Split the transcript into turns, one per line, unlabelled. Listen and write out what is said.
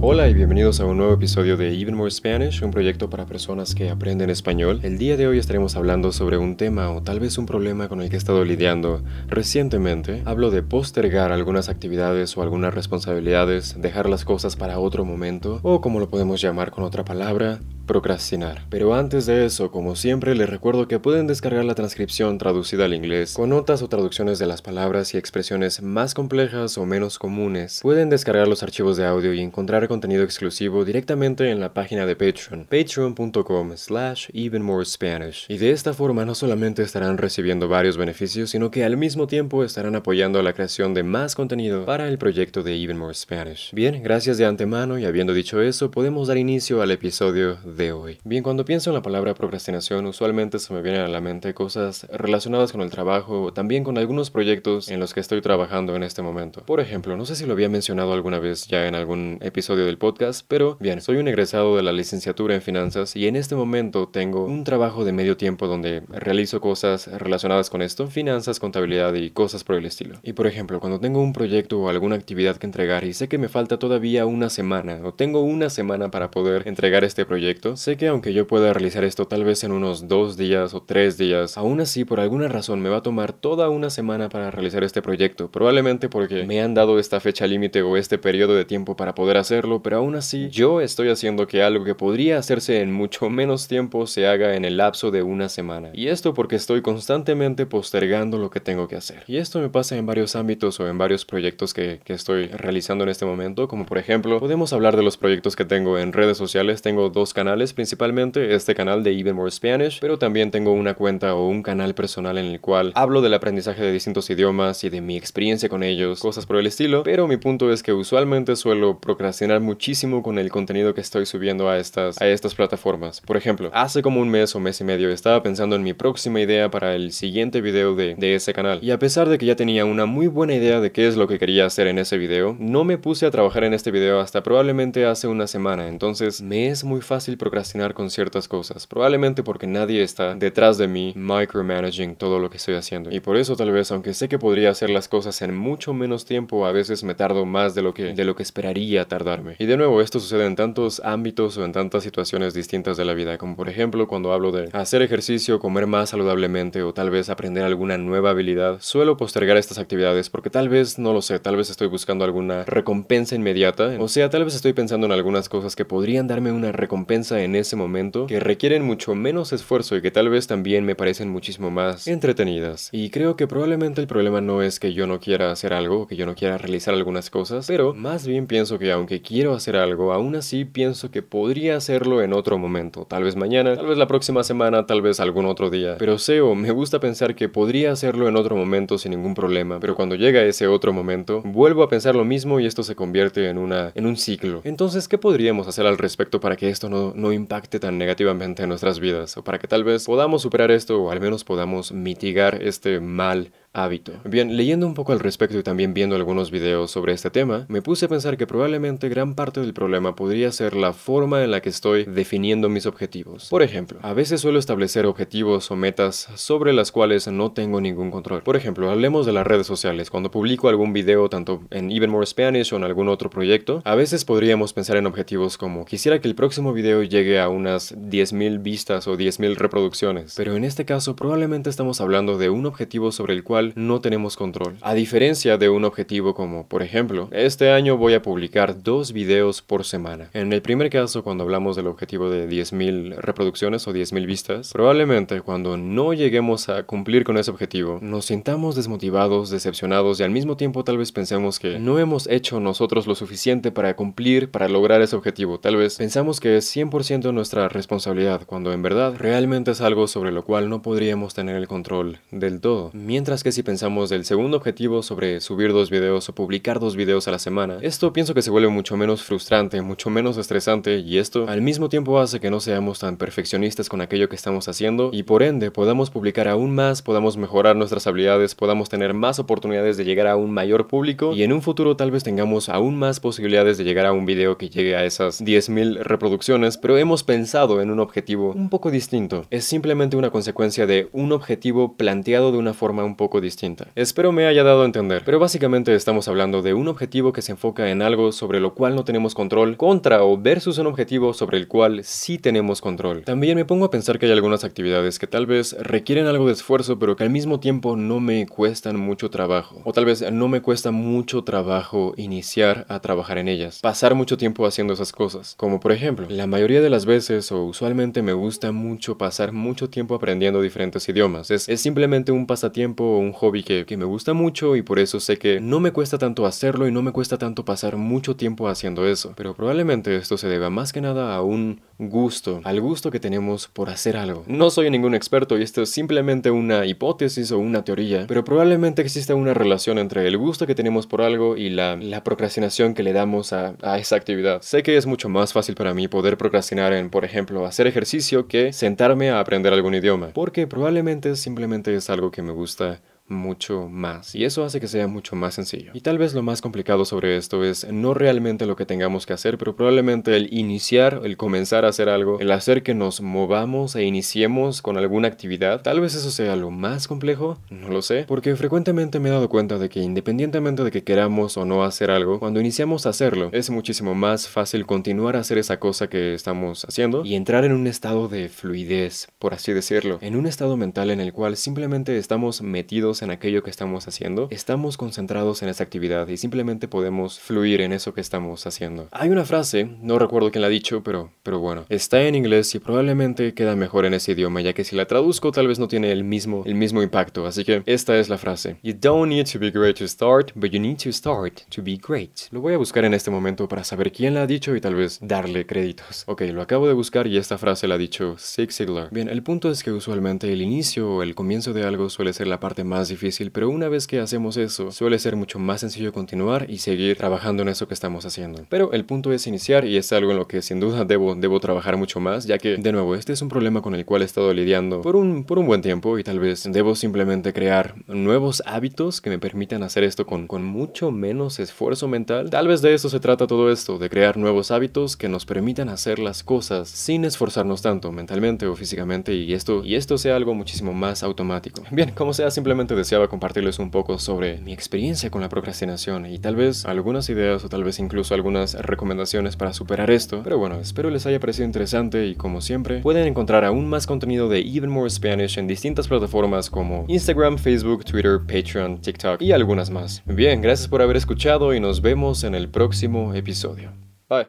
Hola y bienvenidos a un nuevo episodio de Even More Spanish, un proyecto para personas que aprenden español. El día de hoy estaremos hablando sobre un tema o tal vez un problema con el que he estado lidiando recientemente. Hablo de postergar algunas actividades o algunas responsabilidades, dejar las cosas para otro momento o como lo podemos llamar con otra palabra, procrastinar. Pero antes de eso, como siempre, les recuerdo que pueden descargar la transcripción traducida al inglés con notas o traducciones de las palabras y expresiones más complejas o menos comunes. Pueden descargar los archivos de audio y encontrar contenido exclusivo directamente en la página de Patreon, patreon.com slash evenmorespanish. Y de esta forma no solamente estarán recibiendo varios beneficios, sino que al mismo tiempo estarán apoyando la creación de más contenido para el proyecto de Even More Spanish. Bien, gracias de antemano y habiendo dicho eso, podemos dar inicio al episodio hoy. Bien, cuando pienso en la palabra procrastinación, usualmente se me vienen a la mente cosas relacionadas con el trabajo también con algunos proyectos en los que estoy trabajando en este momento. Por ejemplo, no sé si lo había mencionado alguna vez ya en algún episodio del podcast, pero bien, soy un egresado de la licenciatura en finanzas y en este momento tengo un trabajo de medio tiempo donde realizo cosas relacionadas con esto, finanzas, contabilidad y cosas por el estilo. Y por ejemplo, cuando tengo un proyecto o alguna actividad que entregar y sé que me falta todavía una semana o tengo una semana para poder entregar este proyecto, sé que aunque yo pueda realizar esto tal vez en unos dos días o tres días, aún así por alguna razón me va a tomar toda una semana para realizar este proyecto, probablemente porque me han dado esta fecha límite o este periodo de tiempo para poder hacerlo, pero aún así yo estoy haciendo que algo que podría hacerse en mucho menos tiempo se haga en el lapso de una semana. Y esto porque estoy constantemente postergando lo que tengo que hacer. Y esto me pasa en varios ámbitos o en varios proyectos que, que estoy realizando en este momento, como por ejemplo, podemos hablar de los proyectos que tengo en redes sociales, tengo dos canales principalmente este canal de Even More Spanish, pero también tengo una cuenta o un canal personal en el cual hablo del aprendizaje de distintos idiomas y de mi experiencia con ellos, cosas por el estilo, pero mi punto es que usualmente suelo procrastinar muchísimo con el contenido que estoy subiendo a estas, a estas plataformas. Por ejemplo, hace como un mes o mes y medio estaba pensando en mi próxima idea para el siguiente video de, de ese canal, y a pesar de que ya tenía una muy buena idea de qué es lo que quería hacer en ese video, no me puse a trabajar en este video hasta probablemente hace una semana, entonces me es muy fácil procrastinar con ciertas cosas, probablemente porque nadie está detrás de mí micromanaging todo lo que estoy haciendo. Y por eso tal vez, aunque sé que podría hacer las cosas en mucho menos tiempo, a veces me tardo más de lo que, de lo que esperaría tardarme. Y de nuevo, esto sucede en tantos ámbitos o en tantas situaciones distintas de la vida, como por ejemplo cuando hablo de hacer ejercicio, comer más saludablemente o tal vez aprender alguna nueva habilidad, suelo postergar estas actividades porque tal vez, no lo sé, tal vez estoy buscando alguna recompensa inmediata, o sea, tal vez estoy pensando en algunas cosas que podrían darme una recompensa en ese momento que requieren mucho menos esfuerzo y que tal vez también me parecen muchísimo más entretenidas. Y creo que probablemente el problema no es que yo no quiera hacer algo, que yo no quiera realizar algunas cosas, pero más bien pienso que aunque quiero hacer algo, aún así pienso que podría hacerlo en otro momento, tal vez mañana, tal vez la próxima semana, tal vez algún otro día. Pero sé me gusta pensar que podría hacerlo en otro momento sin ningún problema, pero cuando llega ese otro momento, vuelvo a pensar lo mismo y esto se convierte en una en un ciclo. Entonces, ¿qué podríamos hacer al respecto para que esto no, no impacte tan negativamente en nuestras vidas o para que tal vez podamos superar esto o al menos podamos mitigar este mal hábito. Bien, leyendo un poco al respecto y también viendo algunos videos sobre este tema, me puse a pensar que probablemente gran parte del problema podría ser la forma en la que estoy definiendo mis objetivos. Por ejemplo, a veces suelo establecer objetivos o metas sobre las cuales no tengo ningún control. Por ejemplo, hablemos de las redes sociales. Cuando publico algún video tanto en Even More Spanish o en algún otro proyecto, a veces podríamos pensar en objetivos como quisiera que el próximo video llegue a unas 10.000 vistas o 10.000 reproducciones. Pero en este caso probablemente estamos hablando de un objetivo sobre el cual no tenemos control. A diferencia de un objetivo como, por ejemplo, este año voy a publicar dos videos por semana. En el primer caso, cuando hablamos del objetivo de 10.000 reproducciones o 10.000 vistas, probablemente cuando no lleguemos a cumplir con ese objetivo, nos sintamos desmotivados, decepcionados y al mismo tiempo tal vez pensemos que no hemos hecho nosotros lo suficiente para cumplir, para lograr ese objetivo. Tal vez pensamos que es 100% nuestra responsabilidad, cuando en verdad realmente es algo sobre lo cual no podríamos tener el control del todo. Mientras que si pensamos del segundo objetivo sobre subir dos videos o publicar dos videos a la semana, esto pienso que se vuelve mucho menos frustrante, mucho menos estresante y esto al mismo tiempo hace que no seamos tan perfeccionistas con aquello que estamos haciendo y por ende podamos publicar aún más, podamos mejorar nuestras habilidades, podamos tener más oportunidades de llegar a un mayor público y en un futuro tal vez tengamos aún más posibilidades de llegar a un video que llegue a esas 10.000 reproducciones, pero hemos pensado en un objetivo un poco distinto. Es simplemente una consecuencia de un objetivo planteado de una forma un poco distinta. Espero me haya dado a entender, pero básicamente estamos hablando de un objetivo que se enfoca en algo sobre lo cual no tenemos control contra o versus un objetivo sobre el cual sí tenemos control. También me pongo a pensar que hay algunas actividades que tal vez requieren algo de esfuerzo pero que al mismo tiempo no me cuestan mucho trabajo. O tal vez no me cuesta mucho trabajo iniciar a trabajar en ellas. Pasar mucho tiempo haciendo esas cosas. Como por ejemplo, la mayoría de las veces o usualmente me gusta mucho pasar mucho tiempo aprendiendo diferentes idiomas. Es, simplemente un pasatiempo o hobby que, que me gusta mucho y por eso sé que no me cuesta tanto hacerlo y no me cuesta tanto pasar mucho tiempo haciendo eso. Pero probablemente esto se deba más que nada a un gusto, al gusto que tenemos por hacer algo. No soy ningún experto y esto es simplemente una hipótesis o una teoría, pero probablemente exista una relación entre el gusto que tenemos por algo y la, la procrastinación que le damos a, a esa actividad. Sé que es mucho más fácil para mí poder procrastinar en, por ejemplo, hacer ejercicio que sentarme a aprender algún idioma, porque probablemente simplemente es algo que me gusta mucho más y eso hace que sea mucho más sencillo. Y tal vez lo más complicado sobre esto es no realmente lo que tengamos que hacer, pero probablemente el iniciar, el comenzar a hacer algo, el hacer que nos movamos e iniciemos con alguna actividad, tal vez eso sea lo más complejo, no lo sé, porque frecuentemente me he dado cuenta de que independientemente de que queramos o no hacer algo, cuando iniciamos a hacerlo, es muchísimo más fácil continuar a hacer esa cosa que estamos haciendo y entrar en un estado de fluidez, por así decirlo, en un estado mental en el cual simplemente estamos metidos en aquello que estamos haciendo, estamos concentrados en esa actividad y simplemente podemos fluir en eso que estamos haciendo. Hay una frase, no recuerdo quién la ha dicho, pero, pero bueno, está en inglés y probablemente queda mejor en ese idioma, ya que si la traduzco tal vez no tiene el mismo, el mismo impacto, así que esta es la frase. You don't need to be great to start, but you need to start to be great. Lo voy a buscar en este momento para saber quién la ha dicho y tal vez darle créditos. Ok, lo acabo de buscar y esta frase la ha dicho Zig Ziglar. Bien, el punto es que usualmente el inicio o el comienzo de algo suele ser la parte difícil, pero una vez que hacemos eso, suele ser mucho más sencillo continuar y seguir trabajando en eso que estamos haciendo. Pero el punto es iniciar y es algo en lo que sin duda debo, debo trabajar mucho más, ya que, de nuevo, este es un problema con el cual he estado lidiando por un, por un buen tiempo y tal vez debo simplemente crear nuevos hábitos que me permitan hacer esto con, con mucho menos esfuerzo mental. Tal vez de eso se trata todo esto, de crear nuevos hábitos que nos permitan hacer las cosas sin esforzarnos tanto mentalmente o físicamente y esto, y esto sea algo muchísimo más automático. Bien, como sea, simplemente deseaba compartirles un poco sobre mi experiencia con la procrastinación y tal vez algunas ideas o tal vez incluso algunas recomendaciones para superar esto. Pero bueno, espero les haya parecido interesante y como siempre, pueden encontrar aún más contenido de Even More Spanish en distintas plataformas como Instagram, Facebook, Twitter, Patreon, TikTok y algunas más. Bien, gracias por haber escuchado y nos vemos en el próximo episodio. Bye.